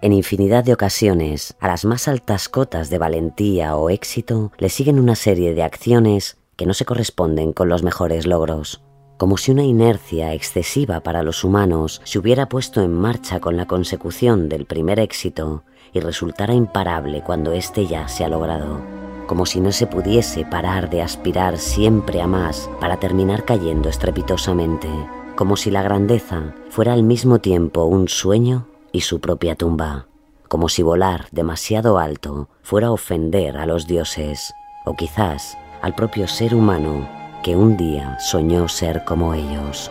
En infinidad de ocasiones, a las más altas cotas de valentía o éxito le siguen una serie de acciones que no se corresponden con los mejores logros, como si una inercia excesiva para los humanos se hubiera puesto en marcha con la consecución del primer éxito y resultara imparable cuando éste ya se ha logrado, como si no se pudiese parar de aspirar siempre a más para terminar cayendo estrepitosamente, como si la grandeza fuera al mismo tiempo un sueño y su propia tumba, como si volar demasiado alto fuera ofender a los dioses, o quizás al propio ser humano que un día soñó ser como ellos.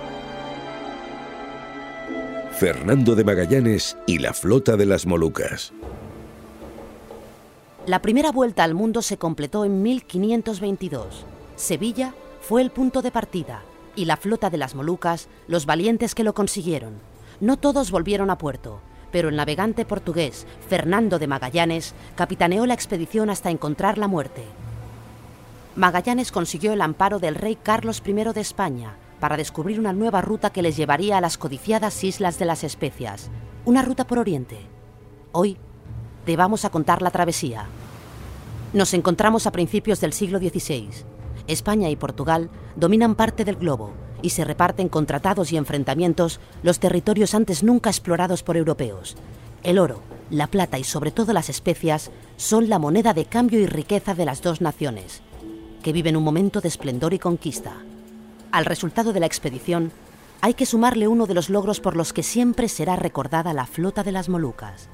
Fernando de Magallanes y la flota de las Molucas. La primera vuelta al mundo se completó en 1522. Sevilla fue el punto de partida y la flota de las Molucas los valientes que lo consiguieron. No todos volvieron a puerto, pero el navegante portugués Fernando de Magallanes capitaneó la expedición hasta encontrar la muerte. Magallanes consiguió el amparo del rey Carlos I de España para descubrir una nueva ruta que les llevaría a las codiciadas Islas de las Especias, una ruta por Oriente. Hoy te vamos a contar la travesía. Nos encontramos a principios del siglo XVI. España y Portugal dominan parte del globo y se reparten con tratados y enfrentamientos los territorios antes nunca explorados por europeos. El oro, la plata y sobre todo las especias son la moneda de cambio y riqueza de las dos naciones, que viven un momento de esplendor y conquista. Al resultado de la expedición, hay que sumarle uno de los logros por los que siempre será recordada la flota de las Molucas.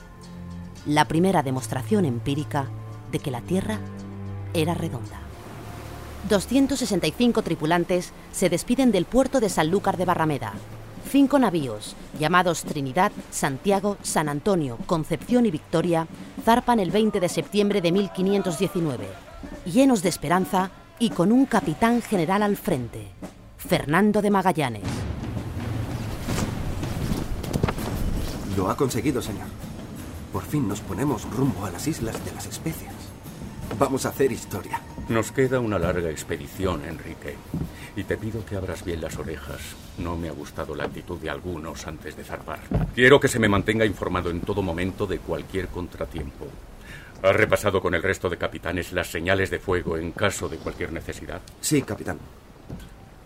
La primera demostración empírica de que la Tierra era redonda. 265 tripulantes se despiden del puerto de Sanlúcar de Barrameda. Cinco navíos, llamados Trinidad, Santiago, San Antonio, Concepción y Victoria, zarpan el 20 de septiembre de 1519, llenos de esperanza y con un capitán general al frente, Fernando de Magallanes. Lo ha conseguido, señor. Por fin nos ponemos rumbo a las Islas de las Especias. Vamos a hacer historia. Nos queda una larga expedición, Enrique. Y te pido que abras bien las orejas. No me ha gustado la actitud de algunos antes de zarpar. Quiero que se me mantenga informado en todo momento de cualquier contratiempo. ¿Has repasado con el resto de capitanes las señales de fuego en caso de cualquier necesidad? Sí, capitán.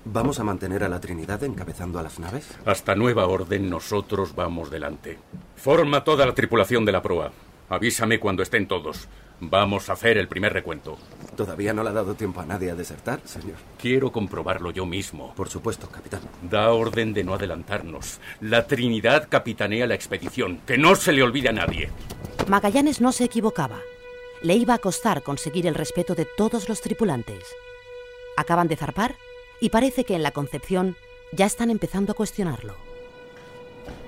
¿Vamos a mantener a la Trinidad encabezando a las naves? Hasta nueva orden, nosotros vamos delante. Forma toda la tripulación de la proa. Avísame cuando estén todos. Vamos a hacer el primer recuento. Todavía no le ha dado tiempo a nadie a desertar, señor. Quiero comprobarlo yo mismo. Por supuesto, capitán. Da orden de no adelantarnos. La Trinidad capitanea la expedición. Que no se le olvide a nadie. Magallanes no se equivocaba. Le iba a costar conseguir el respeto de todos los tripulantes. Acaban de zarpar y parece que en la Concepción ya están empezando a cuestionarlo.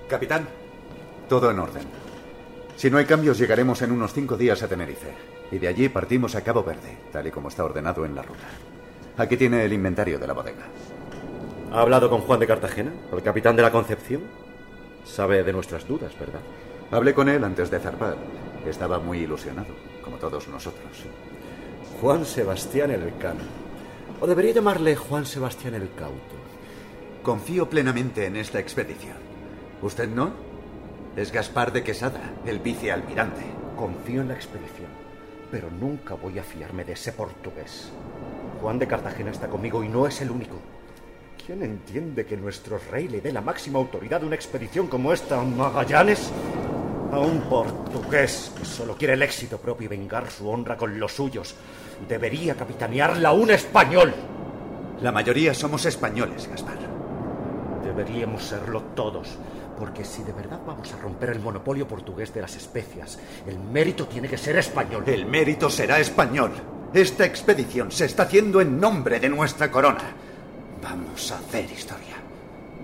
Capitán, todo en orden. Si no hay cambios, llegaremos en unos cinco días a Tenerife. Y de allí partimos a Cabo Verde, tal y como está ordenado en la ruta. Aquí tiene el inventario de la bodega. ¿Ha hablado con Juan de Cartagena, el capitán de la Concepción? Sabe de nuestras dudas, ¿verdad? Hablé con él antes de zarpar. Estaba muy ilusionado, como todos nosotros. Juan Sebastián Elcano. O debería llamarle Juan Sebastián el Cauto. Confío plenamente en esta expedición. ¿Usted no? Es Gaspar de Quesada, el vicealmirante. Confío en la expedición, pero nunca voy a fiarme de ese portugués. Juan de Cartagena está conmigo y no es el único. ¿Quién entiende que nuestro rey le dé la máxima autoridad a una expedición como esta a Magallanes? A un portugués que solo quiere el éxito propio y vengar su honra con los suyos. Debería capitanearla un español. La mayoría somos españoles, Gaspar. Deberíamos serlo todos, Porque si de verdad vamos a romper el monopolio portugués de las especias, el mérito tiene que ser español. El mérito será español. Esta expedición se está haciendo en nombre de nuestra corona. Vamos a hacer historia.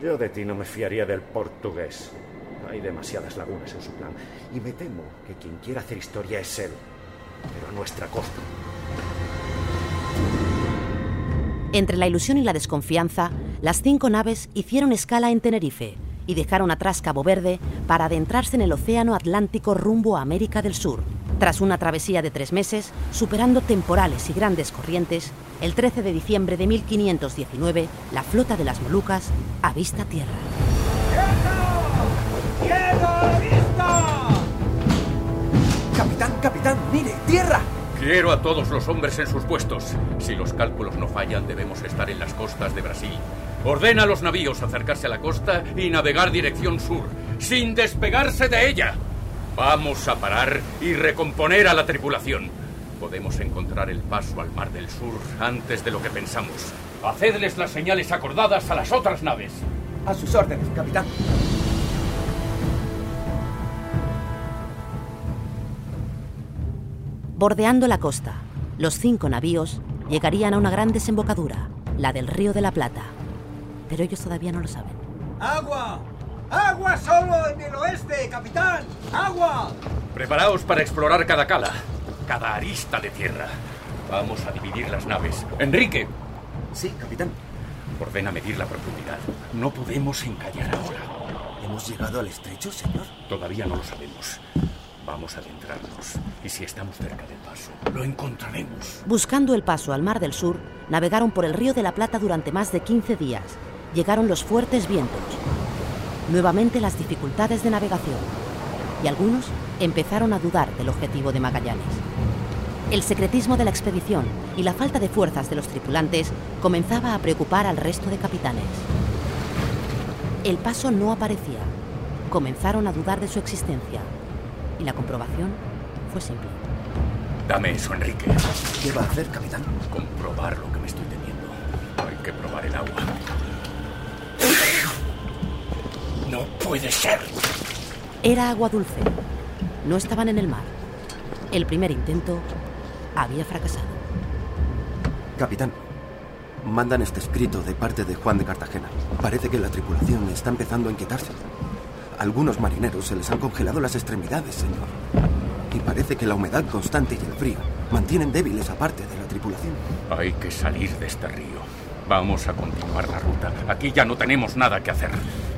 Yo de ti no me fiaría del portugués. Hay demasiadas lagunas en su plan. Y me temo que quien quiera hacer historia es él. Pero a nuestra costa. Entre la ilusión y la desconfianza, las cinco naves hicieron escala en Tenerife y dejaron atrás Cabo Verde para adentrarse en el Océano Atlántico rumbo a América del Sur. Tras una travesía de tres meses, superando temporales y grandes corrientes, el 13 de diciembre de 1519, la flota de las Molucas avista tierra. ¡Tierra vista! Capitán, capitán, mire, tierra. Quiero a todos los hombres en sus puestos. Si los cálculos no fallan, debemos estar en las costas de Brasil. Ordena a los navíos acercarse a la costa y navegar dirección sur, sin despegarse de ella. Vamos a parar y recomponer a la tripulación. Podemos encontrar el paso al Mar del Sur antes de lo que pensamos. Hacedles las señales acordadas a las otras naves. A sus órdenes, capitán. Bordeando la costa, los cinco navíos llegarían a una gran desembocadura, la del Río de la Plata. Pero ellos todavía no lo saben. ¡Agua! ¡Agua solo en el oeste, capitán! ¡Agua! Preparaos para explorar cada cala, cada arista de tierra. Vamos a dividir las naves. Enrique, Sí, capitán. ordena medir la profundidad. No podemos encallar ahora. ¿Hemos llegado al estrecho, señor? Todavía no lo sabemos. Vamos a adentrarnos. Y si estamos cerca del paso, lo encontraremos. Buscando el paso al Mar del Sur, navegaron por el Río de la Plata durante más de 15 días. Llegaron los fuertes vientos. Nuevamente las dificultades de navegación. Y algunos empezaron a dudar del objetivo de Magallanes. El secretismo de la expedición y la falta de fuerzas de los tripulantes comenzaba a preocupar al resto de capitanes. El paso no aparecía. Comenzaron a dudar de su existencia. Y la comprobación fue simple. Dame eso, Enrique. ¿Qué va a hacer, capitán? Comprobar lo que me estoy temiendo. Hay que probar el agua. Puede ser. Era agua dulce. No estaban en el mar. El primer intento había fracasado. Capitán, mandan este escrito de parte de Juan de Cartagena. Parece que la tripulación está empezando a inquietarse. A algunos marineros se les han congelado las extremidades, señor. Y parece que la humedad constante y el frío mantienen débiles a parte de la tripulación. Hay que salir de este río. Vamos a continuar la ruta. Aquí ya no tenemos nada que hacer.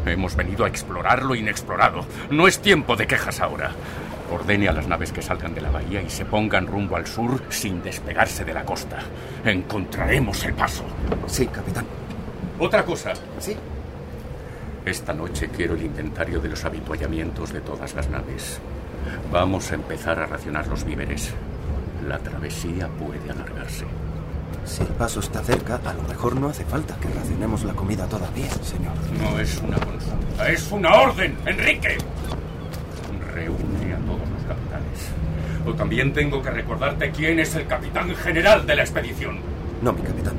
Hemos venido a explorar lo inexplorado. No es tiempo de quejas ahora. Ordene a las naves que salgan de la bahía y se pongan rumbo al sur sin despegarse de la costa. Encontraremos el paso. Sí, capitán. Otra cosa. Sí. Esta noche quiero el inventario de los habituallamientos de todas las naves. Vamos a empezar a racionar los víveres. La travesía puede alargarse. Si el paso está cerca, a lo mejor no hace falta que racionemos la comida todavía, señor. No es una consulta, es una orden, Enrique. Reúne a todos los capitanes. O también tengo que recordarte quién es el capitán general de la expedición. No, mi capitán.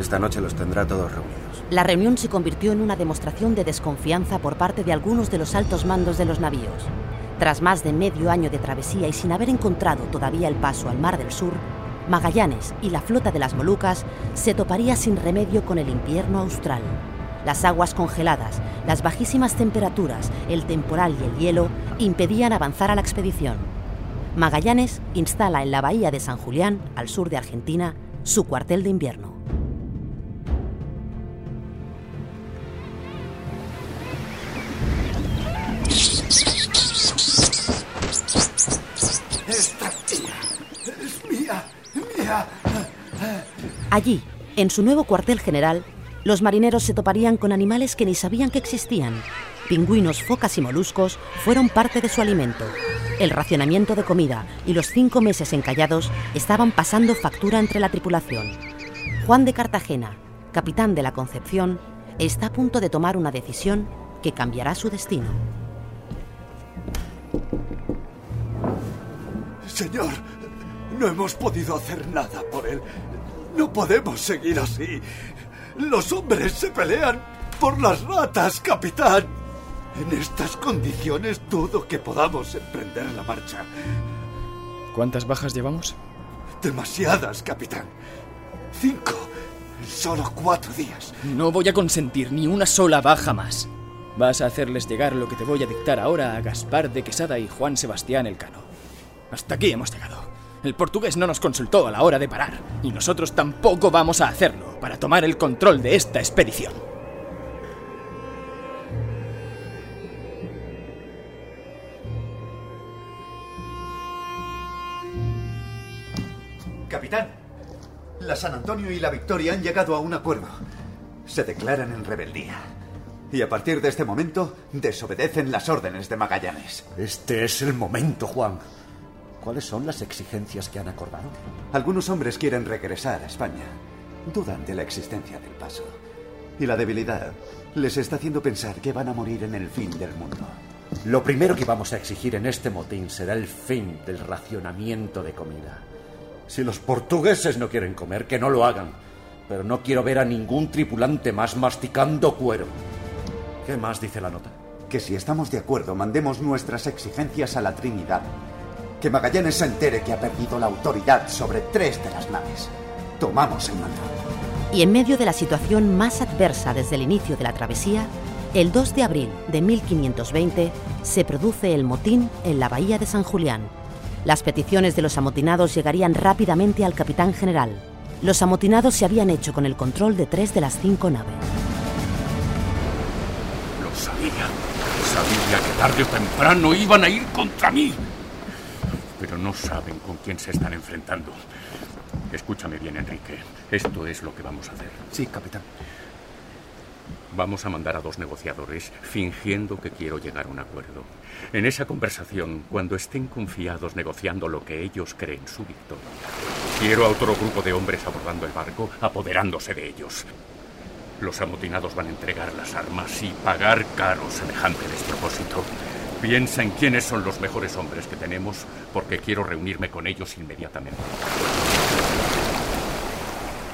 Esta noche los tendrá todos reunidos. La reunión se convirtió en una demostración de desconfianza por parte de algunos de los altos mandos de los navíos. Tras más de medio año de travesía y sin haber encontrado todavía el paso al Mar del Sur, Magallanes y la flota de las Molucas se toparía sin remedio con el invierno austral. Las aguas congeladas, las bajísimas temperaturas, el temporal y el hielo impedían avanzar a la expedición. Magallanes instala en la bahía de San Julián, al sur de Argentina, su cuartel de invierno. Allí, en su nuevo cuartel general, los marineros se toparían con animales que ni sabían que existían. Pingüinos, focas y moluscos fueron parte de su alimento. El racionamiento de comida y los cinco meses encallados estaban pasando factura entre la tripulación. Juan de Cartagena, capitán de la Concepción, está a punto de tomar una decisión que cambiará su destino. Señor, no hemos podido hacer nada por él. No podemos seguir así. Los hombres se pelean por las ratas, capitán. En estas condiciones dudo que podamos emprender la marcha. ¿Cuántas bajas llevamos? Demasiadas, capitán. Cinco. En solo cuatro días. No voy a consentir ni una sola baja más. Vas a hacerles llegar lo que te voy a dictar ahora a Gaspar de Quesada y Juan Sebastián Elcano. Hasta aquí hemos llegado. El portugués no nos consultó a la hora de parar, y nosotros tampoco vamos a hacerlo para tomar el control de esta expedición. Capitán, la San Antonio y la Victoria han llegado a un acuerdo. Se declaran en rebeldía. Y a partir de este momento, desobedecen las órdenes de Magallanes. Este es el momento, Juan. ¿Cuáles son las exigencias que han acordado? Algunos hombres quieren regresar a España. Dudan de la existencia del paso. Y la debilidad les está haciendo pensar que van a morir en el fin del mundo. Lo primero que vamos a exigir en este motín será el fin del racionamiento de comida. Si los portugueses no quieren comer, que no lo hagan. Pero no quiero ver a ningún tripulante más masticando cuero. ¿Qué más dice la nota? Que si estamos de acuerdo, mandemos nuestras exigencias a la Trinidad. Que Magallanes se entere que ha perdido la autoridad sobre tres de las naves. Tomamos el mando. Y en medio de la situación más adversa desde el inicio de la travesía, el 2 de abril de 1520 se produce el motín en la bahía de San Julián. Las peticiones de los amotinados llegarían rápidamente al capitán general. Los amotinados se habían hecho con el control de tres de las cinco naves. Lo sabía. Sabía que tarde o temprano iban a ir contra mí. Pero no saben con quién se están enfrentando. Escúchame bien, Enrique. Esto es lo que vamos a hacer. Sí, capitán. Vamos a mandar a dos negociadores fingiendo que quiero llegar a un acuerdo. En esa conversación, cuando estén confiados negociando lo que ellos creen su victoria, quiero a otro grupo de hombres abordando el barco, apoderándose de ellos. Los amotinados van a entregar las armas y pagar caro semejante despropósito. Piensa en quiénes son los mejores hombres que tenemos, porque quiero reunirme con ellos inmediatamente.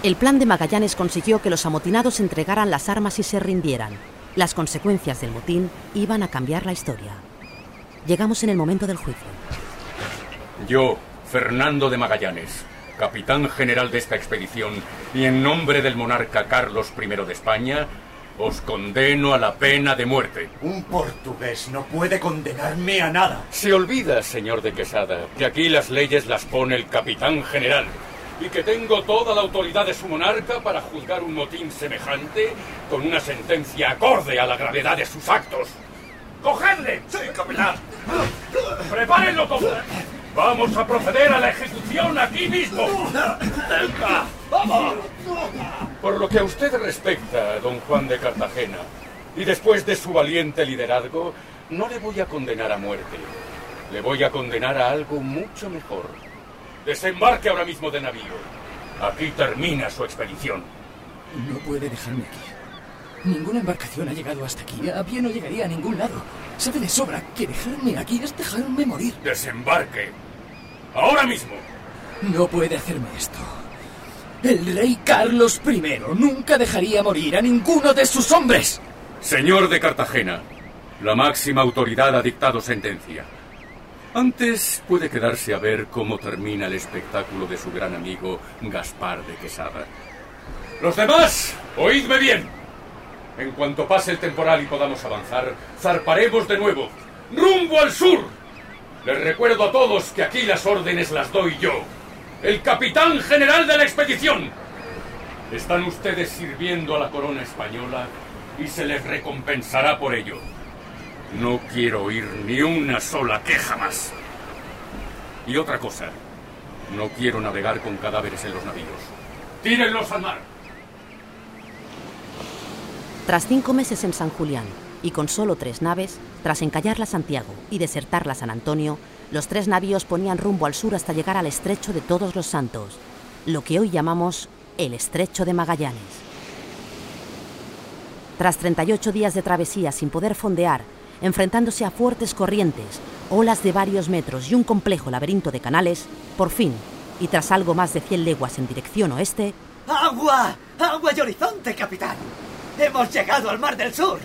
El plan de Magallanes consiguió que los amotinados entregaran las armas y se rindieran. Las consecuencias del motín iban a cambiar la historia. Llegamos en el momento del juicio. Yo, Fernando de Magallanes, capitán general de esta expedición, y en nombre del monarca Carlos I de España, os condeno a la pena de muerte. Un portugués no puede condenarme a nada. Se olvida, señor de Quesada, que aquí las leyes las pone el capitán general y que tengo toda la autoridad de su monarca para juzgar un motín semejante con una sentencia acorde a la gravedad de sus actos. ¡Cogedle! Sí, capitán. ¡Prepárenlo todo! ¡Vamos a proceder a la ejecución aquí mismo! ¡Venga! ¡Vamos! Por lo que a usted respecta, don Juan de Cartagena, y después de su valiente liderazgo, no le voy a condenar a muerte. Le voy a condenar a algo mucho mejor. Desembarque ahora mismo de navío. Aquí termina su expedición. No puede dejarme aquí. Ninguna embarcación ha llegado hasta aquí. A pie no llegaría a ningún lado. Sabe de sobra que dejarme aquí es dejarme morir. Desembarque. Ahora mismo. No puede hacerme esto. El rey Carlos I nunca dejaría morir a ninguno de sus hombres. Señor de Cartagena, la máxima autoridad ha dictado sentencia. Antes puede quedarse a ver cómo termina el espectáculo de su gran amigo Gaspar de Quesada. Los demás, oídme bien. En cuanto pase el temporal y podamos avanzar, zarparemos de nuevo, rumbo al sur. Les recuerdo a todos que aquí las órdenes las doy yo, el capitán general de la expedición. Están ustedes sirviendo a la corona española y se les recompensará por ello. No quiero oír ni una sola queja más. Y otra cosa, no quiero navegar con cadáveres en los navíos. ¡Tírenlos al mar! Tras cinco meses en San Julián y con solo tres naves, tras encallar la Santiago y desertar la San Antonio, los tres navíos ponían rumbo al sur hasta llegar al estrecho de Todos los Santos, lo que hoy llamamos el estrecho de Magallanes. Tras 38 días de travesía sin poder fondear, enfrentándose a fuertes corrientes, olas de varios metros y un complejo laberinto de canales, por fin, y tras algo más de 100 leguas en dirección oeste, ¡Agua! ¡Agua y horizonte, capitán! ¡Hemos llegado al Mar del Sur!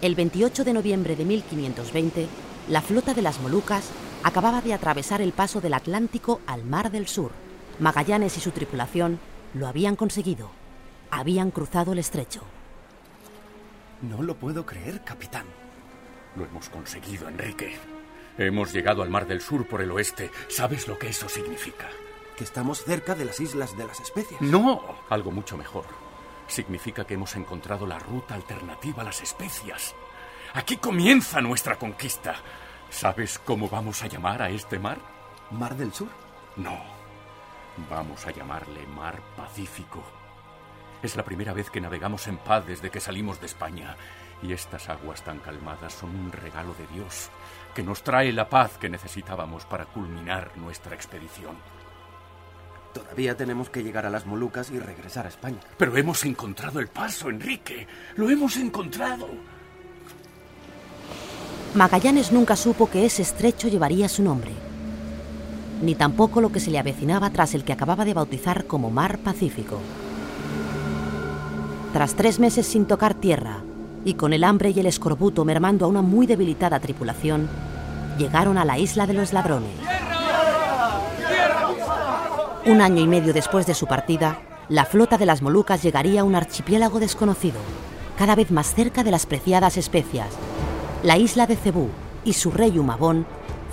El 28 de noviembre de 1520, la flota de las Molucas acababa de atravesar el paso del Atlántico al Mar del Sur. Magallanes y su tripulación lo habían conseguido. Habían cruzado el estrecho. No lo puedo creer, capitán. Lo hemos conseguido, Enrique. Hemos llegado al Mar del Sur por el oeste. ¿Sabes lo que eso significa? Que estamos cerca de las Islas de las Especias. No, algo mucho mejor. Significa que hemos encontrado la ruta alternativa a las especias. Aquí comienza nuestra conquista. ¿Sabes cómo vamos a llamar a este mar? ¿Mar del Sur? No. Vamos a llamarle Mar Pacífico. Es la primera vez que navegamos en paz desde que salimos de España. Y estas aguas tan calmadas son un regalo de Dios que nos trae la paz que necesitábamos para culminar nuestra expedición. Todavía tenemos que llegar a las Molucas y regresar a España. Pero hemos encontrado el paso, Enrique. Lo hemos encontrado. Magallanes nunca supo que ese estrecho llevaría su nombre, ni tampoco lo que se le avecinaba tras el que acababa de bautizar como Mar Pacífico. Tras tres meses sin tocar tierra y con el hambre y el escorbuto mermando a una muy debilitada tripulación, llegaron a la isla de los ladrones. Un año y medio después de su partida, la flota de las Molucas llegaría a un archipiélago desconocido, cada vez más cerca de las preciadas especias. La isla de Cebú y su rey Humabón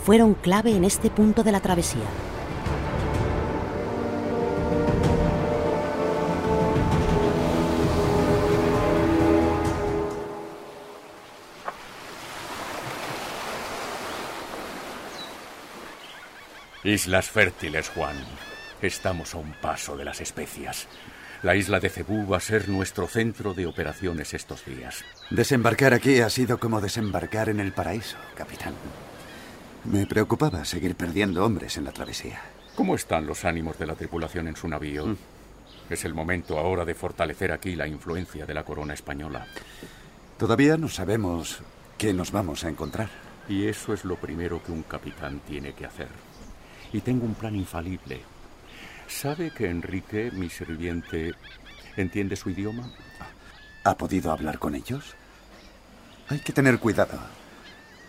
fueron clave en este punto de la travesía. Islas fértiles, Juan. Estamos a un paso de las especias. La isla de Cebú va a ser nuestro centro de operaciones estos días. Desembarcar aquí ha sido como desembarcar en el paraíso, capitán. Me preocupaba seguir perdiendo hombres en la travesía. ¿Cómo están los ánimos de la tripulación en su navío? Mm. Es el momento ahora de fortalecer aquí la influencia de la corona española. Todavía no sabemos qué nos vamos a encontrar. Y eso es lo primero que un capitán tiene que hacer. Y tengo un plan infalible. ¿Sabe que Enrique, mi sirviente, entiende su idioma? ¿Ha podido hablar con ellos? Hay que tener cuidado.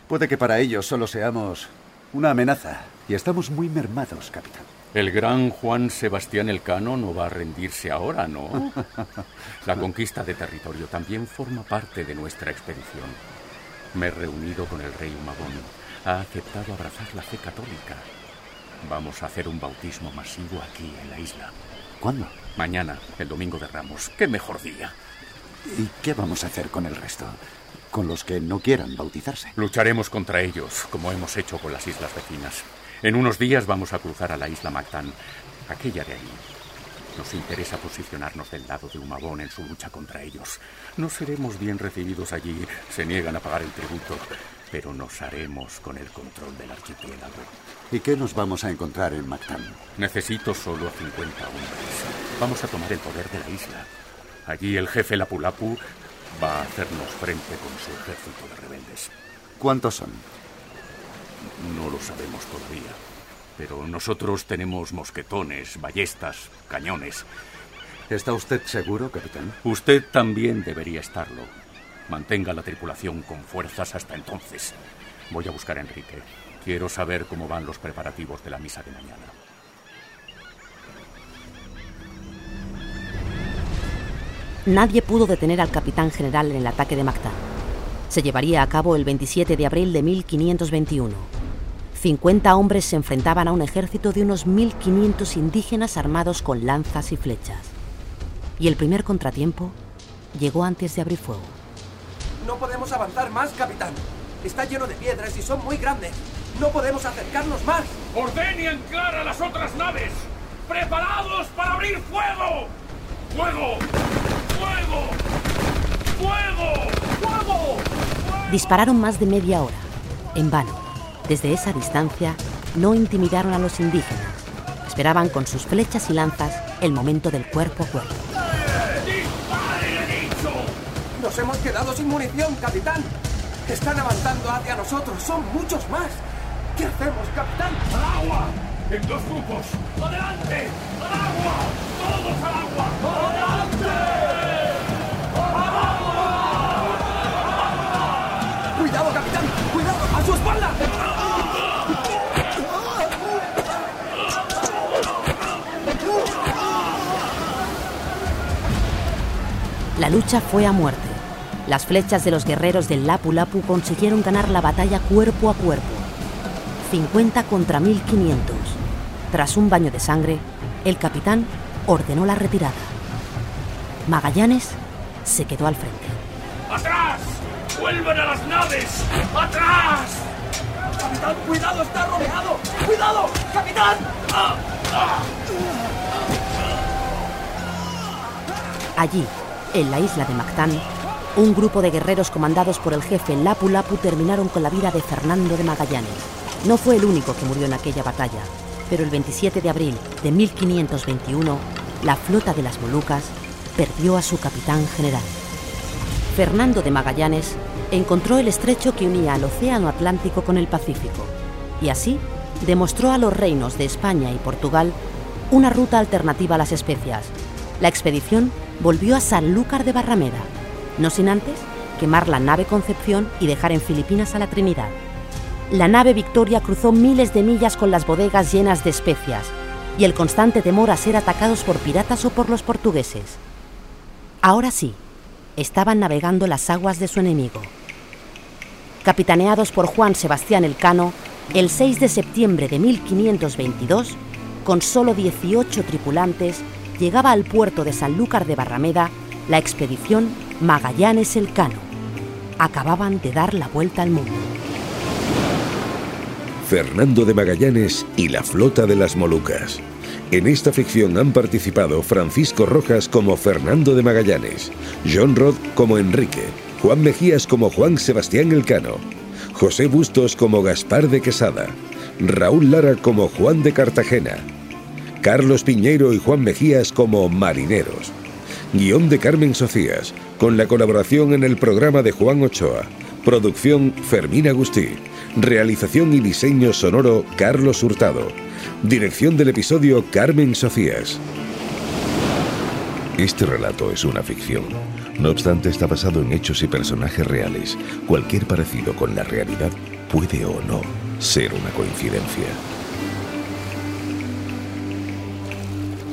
Puede que para ellos solo seamos una amenaza. Y estamos muy mermados, capitán. El gran Juan Sebastián Elcano no va a rendirse ahora, ¿no? La conquista de territorio también forma parte de nuestra expedición. Me he reunido con el rey Humabón. Ha aceptado abrazar la fe católica. Vamos a hacer un bautismo masivo aquí en la isla. ¿Cuándo? Mañana, el domingo de Ramos. ¿Qué mejor día? ¿Y qué vamos a hacer con el resto? Con los que no quieran bautizarse. Lucharemos contra ellos, como hemos hecho con las islas vecinas. En unos días vamos a cruzar a la isla Mactán, aquella de allí. Nos interesa posicionarnos del lado de Humabón en su lucha contra ellos. No seremos bien recibidos allí, se niegan a pagar el tributo, pero nos haremos con el control del archipiélago. ¿Y qué nos vamos a encontrar en Mactán? Necesito solo a 50 hombres. Vamos a tomar el poder de la isla. Allí el jefe Lapulapu va a hacernos frente con su ejército de rebeldes. ¿Cuántos son? No lo sabemos todavía. Pero nosotros tenemos mosquetones, ballestas, cañones. ¿Está usted seguro, capitán? Usted también debería estarlo. Mantenga la tripulación con fuerzas hasta entonces. Voy a buscar a Enrique. Quiero saber cómo van los preparativos de la misa de mañana. Nadie pudo detener al capitán general en el ataque de Mactán. Se llevaría a cabo el 27 de abril de 1521. 50 hombres se enfrentaban a un ejército de unos 1.500 indígenas armados con lanzas y flechas. Y el primer contratiempo llegó antes de abrir fuego. No podemos avanzar más, capitán. Está lleno de piedras y son muy grandes. No podemos acercarnos más. Ordene y anclar a las otras naves. ¡Preparados para abrir fuego! ¡Fuego! ¡Fuego! ¡Fuego! ¡Fuego! Dispararon más de media hora, en vano. Desde esa distancia no intimidaron a los indígenas. Esperaban con sus flechas y lanzas el momento del cuerpo a cuerpo. Nos hemos quedado sin munición, capitán. Están avanzando hacia nosotros. Son muchos más. ¿Qué hacemos, capitán? ¡Al agua! En dos grupos. ¡Adelante! ¡Al agua! ¡Todos al agua! ¡Adelante! ¡Al agua! ¡Cuidado, capitán! ¡Cuidado! ¡A su espalda! La lucha fue a muerte. Las flechas de los guerreros del Lapu Lapu consiguieron ganar la batalla cuerpo a cuerpo. 50 contra 1500. Tras un baño de sangre, el capitán ordenó la retirada. Magallanes se quedó al frente. ¡Atrás! ¡Vuelvan a las naves! ¡Atrás! ¡Capitán, cuidado! ¡Está rodeado! ¡Cuidado! ¡Capitán! ¡Ah! ¡Ah! Allí, en la isla de Mactán, un grupo de guerreros comandados por el jefe Lapu Lapu terminaron con la vida de Fernando de Magallanes. No fue el único que murió en aquella batalla, pero el 27 de abril de 1521, la flota de las Molucas perdió a su capitán general. Fernando de Magallanes encontró el estrecho que unía al Océano Atlántico con el Pacífico y así demostró a los reinos de España y Portugal una ruta alternativa a las especias. La expedición volvió a Sanlúcar de Barrameda, no sin antes quemar la nave Concepción y dejar en Filipinas a la Trinidad. La nave Victoria cruzó miles de millas con las bodegas llenas de especias y el constante temor a ser atacados por piratas o por los portugueses. Ahora sí, estaban navegando las aguas de su enemigo. Capitaneados por Juan Sebastián Elcano, el 6 de septiembre de 1522, con solo 18 tripulantes, llegaba al puerto de Sanlúcar de Barrameda la expedición Magallanes Elcano. Acababan de dar la vuelta al mundo. Fernando de Magallanes y la flota de las Molucas. En esta ficción han participado Francisco Rojas como Fernando de Magallanes, John Rod como Enrique, Juan Mejías como Juan Sebastián Elcano, José Bustos como Gaspar de Quesada, Raúl Lara como Juan de Cartagena, Carlos Piñeiro y Juan Mejías como marineros. Guión de Carmen Socias, con la colaboración en el programa de Juan Ochoa. Producción Fermín Agustí. Realización y diseño sonoro Carlos Hurtado. Dirección del episodio Carmen Socias. Este relato es una ficción. No obstante, está basado en hechos y personajes reales. Cualquier parecido con la realidad puede o no ser una coincidencia.